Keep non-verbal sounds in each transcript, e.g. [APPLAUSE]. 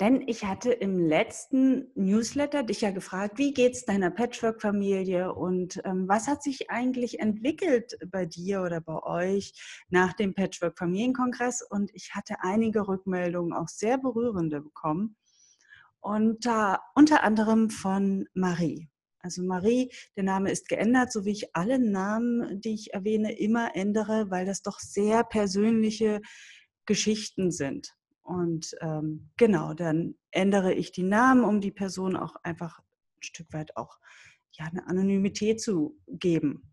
Denn ich hatte im letzten Newsletter dich ja gefragt, wie geht es deiner Patchwork-Familie und ähm, was hat sich eigentlich entwickelt bei dir oder bei euch nach dem Patchwork-Familienkongress? Und ich hatte einige Rückmeldungen, auch sehr berührende bekommen. Und äh, unter anderem von Marie. Also Marie, der Name ist geändert, so wie ich alle Namen, die ich erwähne, immer ändere, weil das doch sehr persönliche Geschichten sind. Und ähm, genau, dann ändere ich die Namen, um die Person auch einfach ein Stück weit auch ja, eine Anonymität zu geben.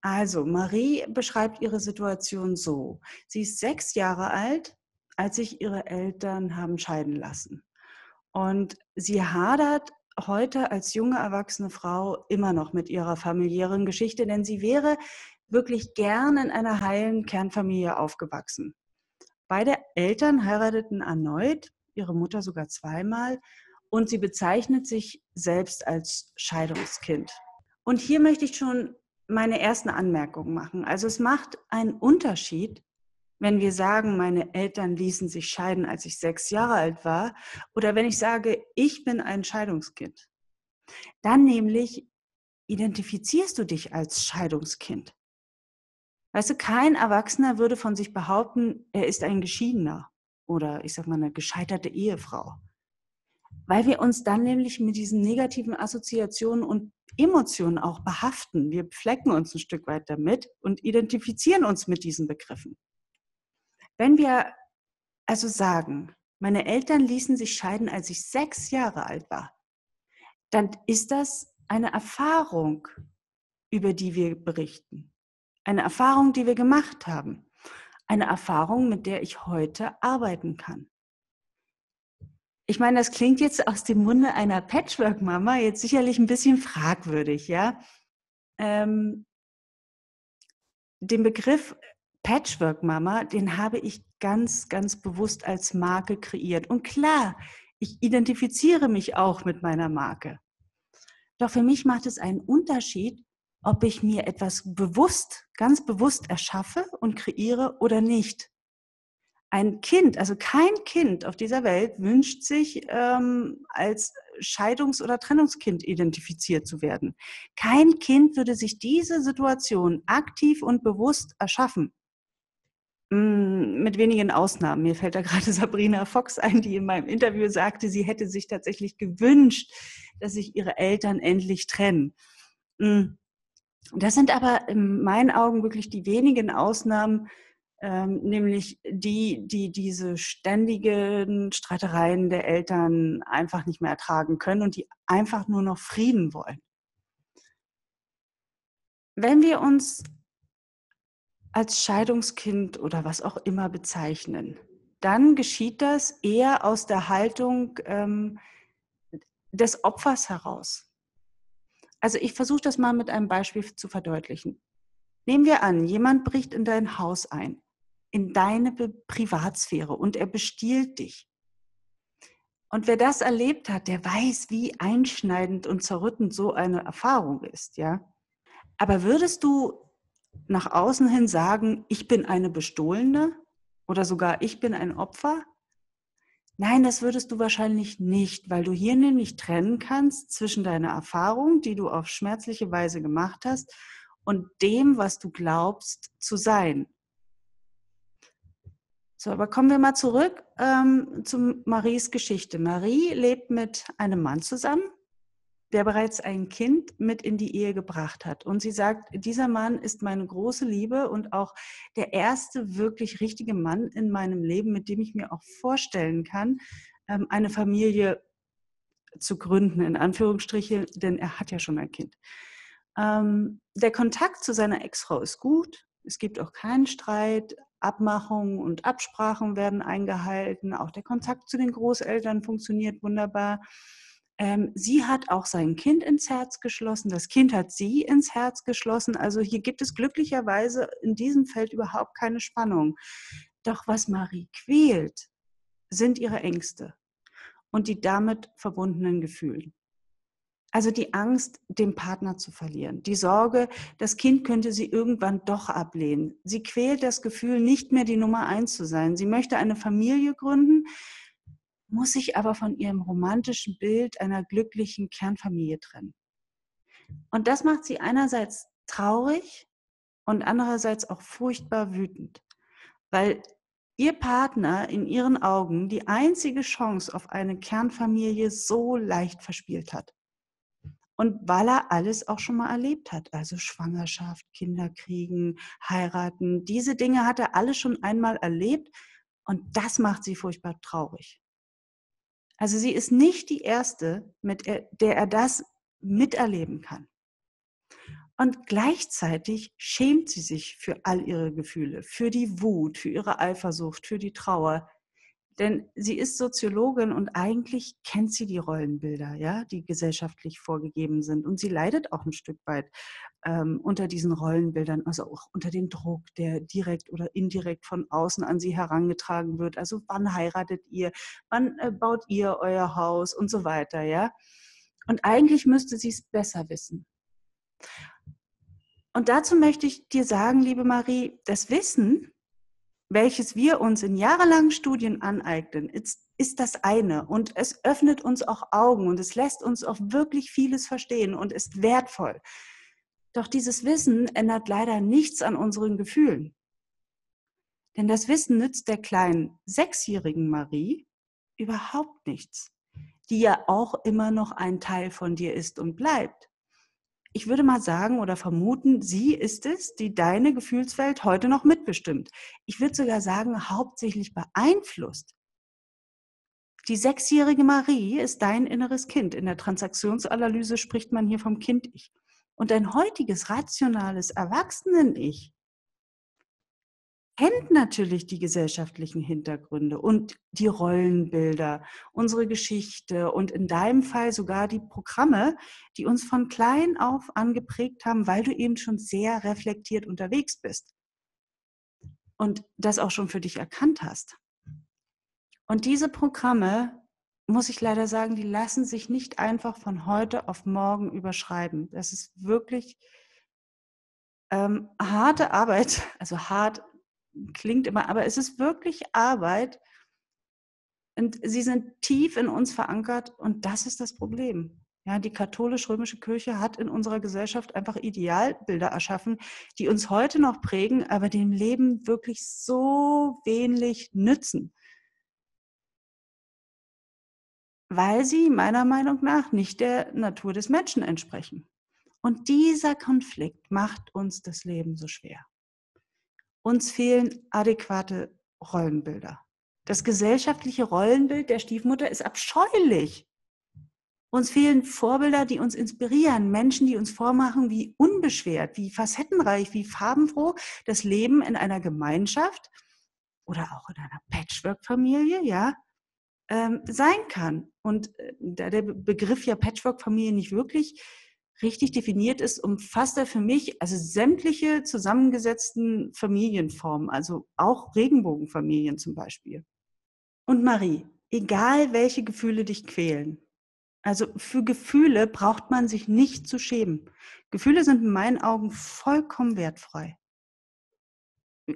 Also, Marie beschreibt ihre Situation so. Sie ist sechs Jahre alt, als sich ihre Eltern haben scheiden lassen. Und sie hadert heute als junge erwachsene Frau immer noch mit ihrer familiären Geschichte, denn sie wäre wirklich gern in einer heilen Kernfamilie aufgewachsen. Beide Eltern heirateten erneut, ihre Mutter sogar zweimal, und sie bezeichnet sich selbst als Scheidungskind. Und hier möchte ich schon meine ersten Anmerkungen machen. Also es macht einen Unterschied, wenn wir sagen, meine Eltern ließen sich scheiden, als ich sechs Jahre alt war, oder wenn ich sage, ich bin ein Scheidungskind. Dann nämlich identifizierst du dich als Scheidungskind. Weißt du, kein Erwachsener würde von sich behaupten, er ist ein Geschiedener oder ich sag mal eine gescheiterte Ehefrau. Weil wir uns dann nämlich mit diesen negativen Assoziationen und Emotionen auch behaften. Wir flecken uns ein Stück weit damit und identifizieren uns mit diesen Begriffen. Wenn wir also sagen, meine Eltern ließen sich scheiden, als ich sechs Jahre alt war, dann ist das eine Erfahrung, über die wir berichten. Eine Erfahrung, die wir gemacht haben. Eine Erfahrung, mit der ich heute arbeiten kann. Ich meine, das klingt jetzt aus dem Munde einer Patchwork-Mama jetzt sicherlich ein bisschen fragwürdig, ja. Ähm, den Begriff Patchwork-Mama, den habe ich ganz, ganz bewusst als Marke kreiert. Und klar, ich identifiziere mich auch mit meiner Marke. Doch für mich macht es einen Unterschied, ob ich mir etwas bewusst, ganz bewusst erschaffe und kreiere oder nicht. Ein Kind, also kein Kind auf dieser Welt wünscht sich ähm, als Scheidungs- oder Trennungskind identifiziert zu werden. Kein Kind würde sich diese Situation aktiv und bewusst erschaffen. Mm, mit wenigen Ausnahmen. Mir fällt da gerade [LAUGHS] Sabrina Fox ein, die in meinem Interview sagte, sie hätte sich tatsächlich gewünscht, dass sich ihre Eltern endlich trennen. Das sind aber in meinen Augen wirklich die wenigen Ausnahmen, ähm, nämlich die, die diese ständigen Streitereien der Eltern einfach nicht mehr ertragen können und die einfach nur noch Frieden wollen. Wenn wir uns als Scheidungskind oder was auch immer bezeichnen, dann geschieht das eher aus der Haltung ähm, des Opfers heraus. Also ich versuche das mal mit einem Beispiel zu verdeutlichen. Nehmen wir an, jemand bricht in dein Haus ein, in deine Privatsphäre und er bestiehlt dich. Und wer das erlebt hat, der weiß, wie einschneidend und zerrüttend so eine Erfahrung ist, ja. Aber würdest du nach außen hin sagen, ich bin eine Bestohlene oder sogar ich bin ein Opfer? Nein, das würdest du wahrscheinlich nicht, weil du hier nämlich trennen kannst zwischen deiner Erfahrung, die du auf schmerzliche Weise gemacht hast, und dem, was du glaubst zu sein. So, aber kommen wir mal zurück ähm, zu Maries Geschichte. Marie lebt mit einem Mann zusammen, der bereits ein Kind mit in die Ehe gebracht hat. Und sie sagt, dieser Mann ist meine große Liebe und auch der erste wirklich richtige Mann in meinem Leben, mit dem ich mir auch vorstellen kann, ähm, eine Familie zu gründen, in Anführungsstriche, denn er hat ja schon ein Kind. Ähm, der Kontakt zu seiner Ex-Frau ist gut. Es gibt auch keinen Streit. Abmachungen und Absprachen werden eingehalten. Auch der Kontakt zu den Großeltern funktioniert wunderbar. Ähm, sie hat auch sein Kind ins Herz geschlossen, das Kind hat sie ins Herz geschlossen. Also hier gibt es glücklicherweise in diesem Feld überhaupt keine Spannung. Doch was Marie quält, sind ihre Ängste und die damit verbundenen Gefühle. Also die Angst, den Partner zu verlieren, die Sorge, das Kind könnte sie irgendwann doch ablehnen. Sie quält das Gefühl, nicht mehr die Nummer eins zu sein. Sie möchte eine Familie gründen, muss sich aber von ihrem romantischen Bild einer glücklichen Kernfamilie trennen. Und das macht sie einerseits traurig und andererseits auch furchtbar wütend, weil ihr Partner in ihren Augen die einzige Chance auf eine Kernfamilie so leicht verspielt hat. Und weil er alles auch schon mal erlebt hat, also Schwangerschaft, Kinder kriegen, heiraten, diese Dinge hat er alles schon einmal erlebt und das macht sie furchtbar traurig. Also sie ist nicht die Erste, mit der er das miterleben kann. Und gleichzeitig schämt sie sich für all ihre Gefühle, für die Wut, für ihre Eifersucht, für die Trauer. Denn sie ist Soziologin und eigentlich kennt sie die Rollenbilder, ja, die gesellschaftlich vorgegeben sind. Und sie leidet auch ein Stück weit ähm, unter diesen Rollenbildern, also auch unter dem Druck, der direkt oder indirekt von außen an sie herangetragen wird. Also wann heiratet ihr, wann äh, baut ihr euer Haus und so weiter, ja. Und eigentlich müsste sie es besser wissen. Und dazu möchte ich dir sagen, liebe Marie, das Wissen, welches wir uns in jahrelangen Studien aneignen, ist, ist das eine. Und es öffnet uns auch Augen und es lässt uns auch wirklich vieles verstehen und ist wertvoll. Doch dieses Wissen ändert leider nichts an unseren Gefühlen. Denn das Wissen nützt der kleinen sechsjährigen Marie überhaupt nichts, die ja auch immer noch ein Teil von dir ist und bleibt ich würde mal sagen oder vermuten, sie ist es, die deine Gefühlswelt heute noch mitbestimmt. Ich würde sogar sagen, hauptsächlich beeinflusst. Die sechsjährige Marie ist dein inneres Kind. In der Transaktionsanalyse spricht man hier vom Kind-Ich. Und dein heutiges rationales Erwachsenen-Ich kennt natürlich die gesellschaftlichen Hintergründe und die Rollenbilder, unsere Geschichte und in deinem Fall sogar die Programme, die uns von klein auf angeprägt haben, weil du eben schon sehr reflektiert unterwegs bist und das auch schon für dich erkannt hast. Und diese Programme, muss ich leider sagen, die lassen sich nicht einfach von heute auf morgen überschreiben. Das ist wirklich ähm, harte Arbeit, [LAUGHS] also hart klingt immer, aber es ist wirklich Arbeit und sie sind tief in uns verankert und das ist das Problem. Ja, die katholisch-römische Kirche hat in unserer Gesellschaft einfach Idealbilder erschaffen, die uns heute noch prägen, aber dem Leben wirklich so wenig nützen. Weil sie meiner Meinung nach nicht der Natur des Menschen entsprechen. Und dieser Konflikt macht uns das Leben so schwer. Uns fehlen adäquate Rollenbilder. Das gesellschaftliche Rollenbild der Stiefmutter ist abscheulich. Uns fehlen Vorbilder, die uns inspirieren, Menschen, die uns vormachen, wie unbeschwert, wie facettenreich, wie farbenfroh das Leben in einer Gemeinschaft oder auch in einer Patchwork-Familie, ja, ähm, sein kann. Und äh, da der Begriff ja Patchwork-Familie nicht wirklich richtig definiert ist, umfasst er für mich also sämtliche zusammengesetzten Familienformen, also auch Regenbogenfamilien zum Beispiel. Und Marie, egal welche Gefühle dich quälen, also für Gefühle braucht man sich nicht zu schämen. Gefühle sind in meinen Augen vollkommen wertfrei.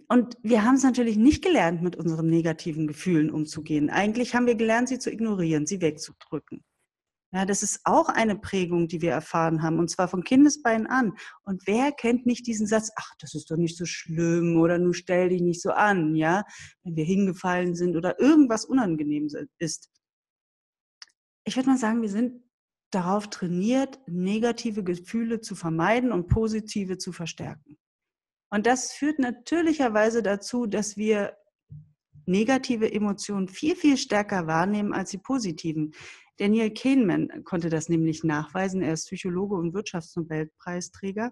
Und wir haben es natürlich nicht gelernt, mit unseren negativen Gefühlen umzugehen. Eigentlich haben wir gelernt, sie zu ignorieren, sie wegzudrücken. Ja, das ist auch eine Prägung, die wir erfahren haben, und zwar von Kindesbeinen an. Und wer kennt nicht diesen Satz, ach, das ist doch nicht so schlimm oder nun stell dich nicht so an, ja, wenn wir hingefallen sind oder irgendwas unangenehm ist. Ich würde mal sagen, wir sind darauf trainiert, negative Gefühle zu vermeiden und positive zu verstärken. Und das führt natürlicherweise dazu, dass wir negative Emotionen viel, viel stärker wahrnehmen als die positiven. Daniel Kahneman konnte das nämlich nachweisen. Er ist Psychologe und Wirtschaftsnobelpreisträger.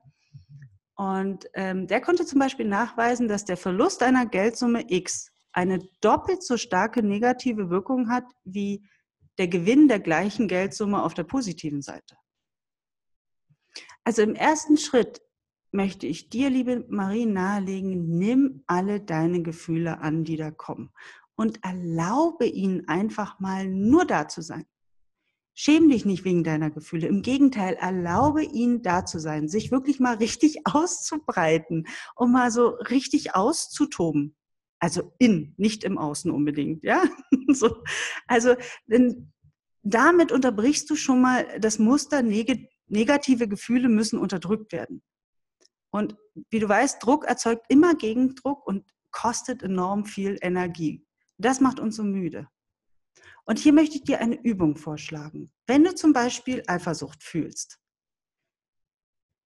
Und ähm, der konnte zum Beispiel nachweisen, dass der Verlust einer Geldsumme X eine doppelt so starke negative Wirkung hat wie der Gewinn der gleichen Geldsumme auf der positiven Seite. Also im ersten Schritt möchte ich dir, liebe Marie, nahelegen, nimm alle deine Gefühle an, die da kommen und erlaube ihnen einfach mal nur da zu sein. Schäm dich nicht wegen deiner Gefühle. Im Gegenteil, erlaube ihnen da zu sein, sich wirklich mal richtig [LAUGHS] auszubreiten und mal so richtig auszutoben. Also in, nicht im Außen unbedingt, ja? [LAUGHS] so. Also, denn damit unterbrichst du schon mal das Muster, negative Gefühle müssen unterdrückt werden. Und wie du weißt, Druck erzeugt immer Gegendruck und kostet enorm viel Energie. Das macht uns so müde. Und hier möchte ich dir eine Übung vorschlagen. Wenn du zum Beispiel Eifersucht fühlst,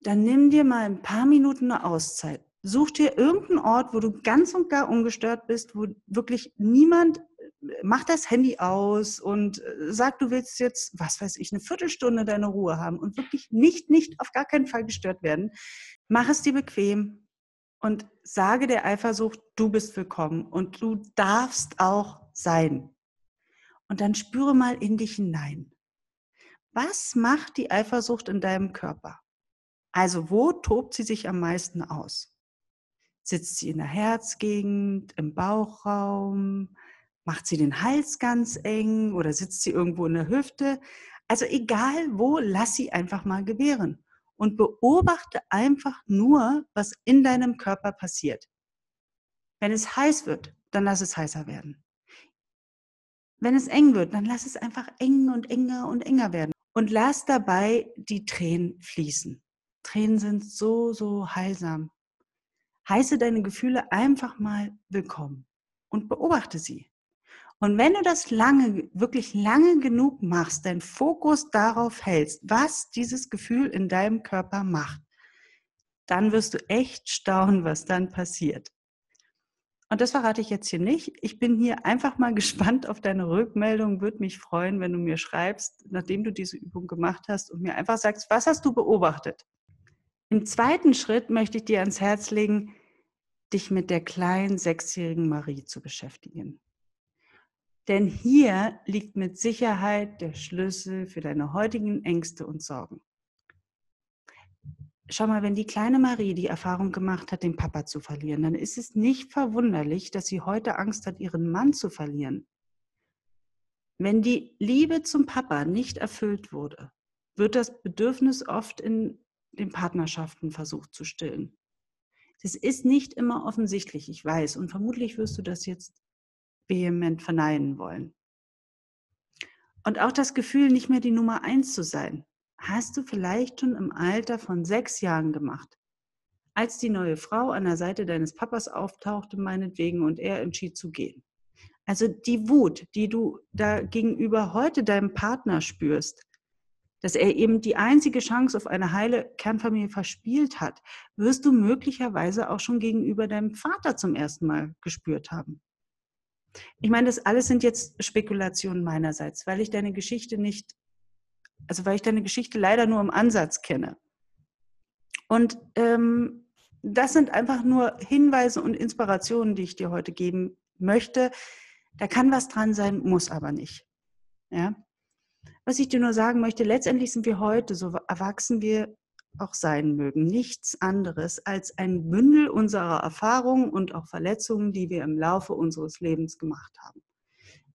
dann nimm dir mal ein paar Minuten eine Auszeit. Such dir irgendeinen Ort, wo du ganz und gar ungestört bist, wo wirklich niemand mach das Handy aus und äh, sag, du willst jetzt, was weiß ich, eine Viertelstunde deine Ruhe haben und wirklich nicht, nicht, auf gar keinen Fall gestört werden. Mach es dir bequem und sage der Eifersucht, du bist willkommen und du darfst auch sein. Und dann spüre mal in dich hinein. Was macht die Eifersucht in deinem Körper? Also wo tobt sie sich am meisten aus? Sitzt sie in der Herzgegend, im Bauchraum? Macht sie den Hals ganz eng oder sitzt sie irgendwo in der Hüfte? Also egal wo, lass sie einfach mal gewähren und beobachte einfach nur, was in deinem Körper passiert. Wenn es heiß wird, dann lass es heißer werden. Wenn es eng wird, dann lass es einfach eng und enger und enger werden. Und lass dabei die Tränen fließen. Tränen sind so, so heilsam. Heiße deine Gefühle einfach mal willkommen und beobachte sie. Und wenn du das lange, wirklich lange genug machst, deinen Fokus darauf hältst, was dieses Gefühl in deinem Körper macht, dann wirst du echt staunen, was dann passiert. Und das verrate ich jetzt hier nicht. Ich bin hier einfach mal [LAUGHS] gespannt auf deine Rückmeldung. Würde mich freuen, wenn du mir schreibst, nachdem du diese Übung gemacht hast und mir einfach sagst, was hast du beobachtet? Im zweiten Schritt möchte ich dir ans Herz legen, dich mit der kleinen sechsjährigen Marie zu beschäftigen. Denn hier liegt mit Sicherheit der Schlüssel für deine heutigen Ängste und Sorgen. Schau mal, wenn die kleine Marie die Erfahrung gemacht hat, den Papa zu verlieren, dann ist es nicht verwunderlich, dass sie heute Angst hat, ihren Mann zu verlieren. Wenn die Liebe zum Papa nicht erfüllt wurde, wird das Bedürfnis oft in den Partnerschaften versucht zu stillen. Das ist nicht immer offensichtlich, ich weiß, und vermutlich wirst du das jetzt vehement verneinen wollen. Und auch das Gefühl, nicht mehr die Nummer eins zu sein, hast du vielleicht schon im Alter von sechs Jahren gemacht. Als die neue Frau an der Seite deines Papas auftauchte, meinetwegen, und er entschied zu gehen. Also die Wut, die du da gegenüber heute deinem Partner spürst, dass er eben die einzige Chance auf eine heile Kernfamilie verspielt hat, wirst du möglicherweise auch schon gegenüber deinem Vater zum ersten Mal gespürt haben. Ich meine, das alles sind jetzt Spekulationen meinerseits, weil ich deine Geschichte nicht, also weil ich deine Geschichte leider nur im Ansatz kenne. Und ähm, das sind einfach nur Hinweise und Inspirationen, die ich dir heute geben möchte. Da kann was dran sein, muss aber nicht. Ja? Was ich dir nur sagen möchte, letztendlich sind wir heute, so erwachsen wir auch sein mögen, nichts anderes als ein Bündel unserer Erfahrungen und auch Verletzungen, die wir im Laufe unseres Lebens gemacht haben.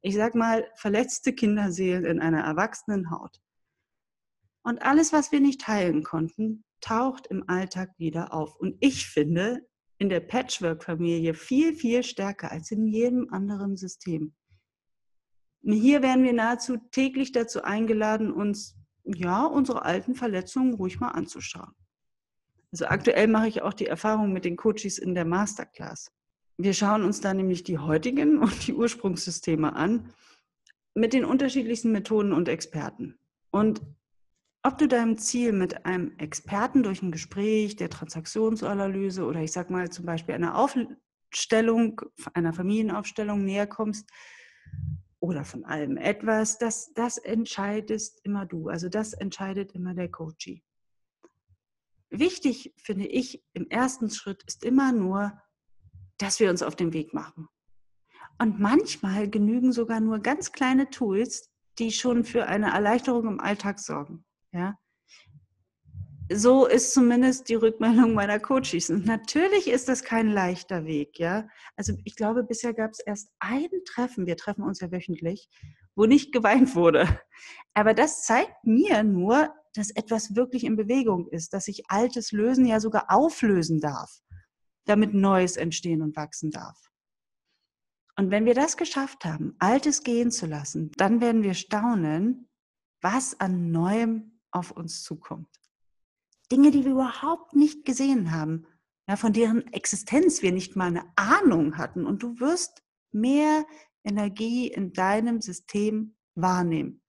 Ich sage mal, verletzte Kinderseelen in einer erwachsenen Haut. Und alles, was wir nicht heilen konnten, taucht im Alltag wieder auf. Und ich finde, in der Patchwork-Familie viel, viel stärker als in jedem anderen System. Hier werden wir nahezu täglich dazu eingeladen, uns ja, unsere alten Verletzungen ruhig mal anzuschauen. Also aktuell mache ich auch die Erfahrung mit den Coaches in der Masterclass. Wir schauen uns da nämlich die heutigen und die Ursprungssysteme an mit den unterschiedlichsten Methoden und Experten. Und ob du deinem Ziel mit einem Experten durch ein Gespräch der Transaktionsanalyse oder ich sag mal zum Beispiel einer Aufstellung, einer Familienaufstellung näher kommst, oder von allem etwas, das, das entscheidest immer du. Also das entscheidet immer der Coachee. Wichtig finde ich im ersten Schritt ist immer nur, dass wir uns auf den Weg machen. Und manchmal genügen sogar nur ganz kleine Tools, die schon für eine Erleichterung im Alltag sorgen. Ja? So ist zumindest die Rückmeldung meiner Coaches. Und natürlich ist das kein leichter Weg, ja. Also ich glaube, bisher gab es erst ein Treffen, wir treffen uns ja wöchentlich, wo nicht geweint wurde. Aber das zeigt mir nur, dass etwas wirklich in Bewegung ist, dass sich Altes lösen, ja sogar auflösen darf, damit Neues entstehen und wachsen darf. Und wenn wir das geschafft haben, Altes gehen zu lassen, dann werden wir staunen, was an Neuem auf uns zukommt. Dinge, die wir überhaupt nicht gesehen haben, ja, von deren Existenz wir nicht mal eine Ahnung hatten. Und du wirst mehr Energie in deinem System wahrnehmen,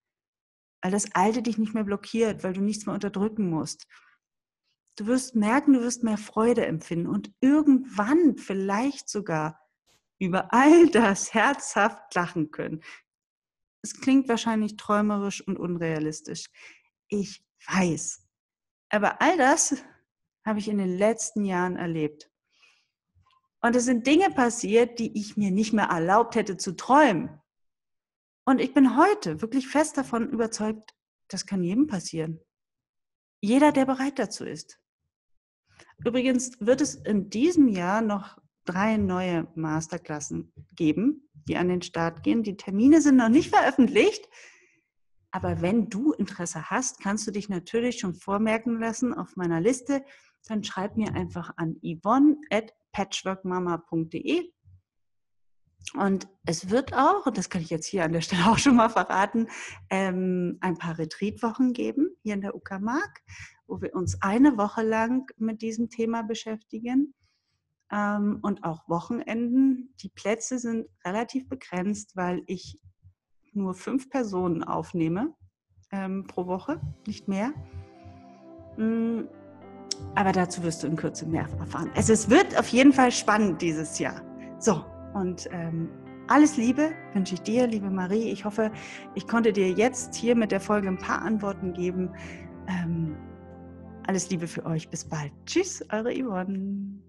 weil das Alte dich nicht mehr blockiert, weil du nichts mehr unterdrücken musst. Du wirst merken, du wirst mehr Freude empfinden und irgendwann vielleicht sogar über all das herzhaft lachen können. Es klingt wahrscheinlich träumerisch und unrealistisch. Ich weiß. Aber all das habe ich in den letzten Jahren erlebt. Und es sind Dinge passiert, die ich mir nicht mehr erlaubt hätte zu träumen. Und ich bin heute wirklich fest davon überzeugt, das kann jedem passieren. Jeder, der bereit dazu ist. Übrigens wird es in diesem Jahr noch drei neue Masterklassen geben, die an den Start gehen. Die Termine sind noch nicht veröffentlicht. Aber wenn du Interesse hast, kannst du dich natürlich schon vormerken lassen auf meiner Liste. Dann schreib mir einfach an yvonne at patchworkmama.de. Und es wird auch, und das kann ich jetzt hier an der Stelle [LAUGHS] auch schon mal verraten, ähm, ein paar Retreatwochen geben hier in der Uckermark, wo wir uns eine Woche lang mit diesem Thema beschäftigen ähm, und auch Wochenenden. Die Plätze sind relativ begrenzt, weil ich nur fünf Personen aufnehme ähm, pro Woche, nicht mehr. Mm, aber dazu wirst du in Kürze mehr erfahren. Also es wird auf jeden Fall spannend dieses Jahr. So, und ähm, alles Liebe wünsche ich dir, liebe Marie. Ich hoffe, ich konnte dir jetzt hier mit der Folge ein paar Antworten geben. Ähm, alles Liebe für euch. Bis bald. Tschüss, eure Yvonne.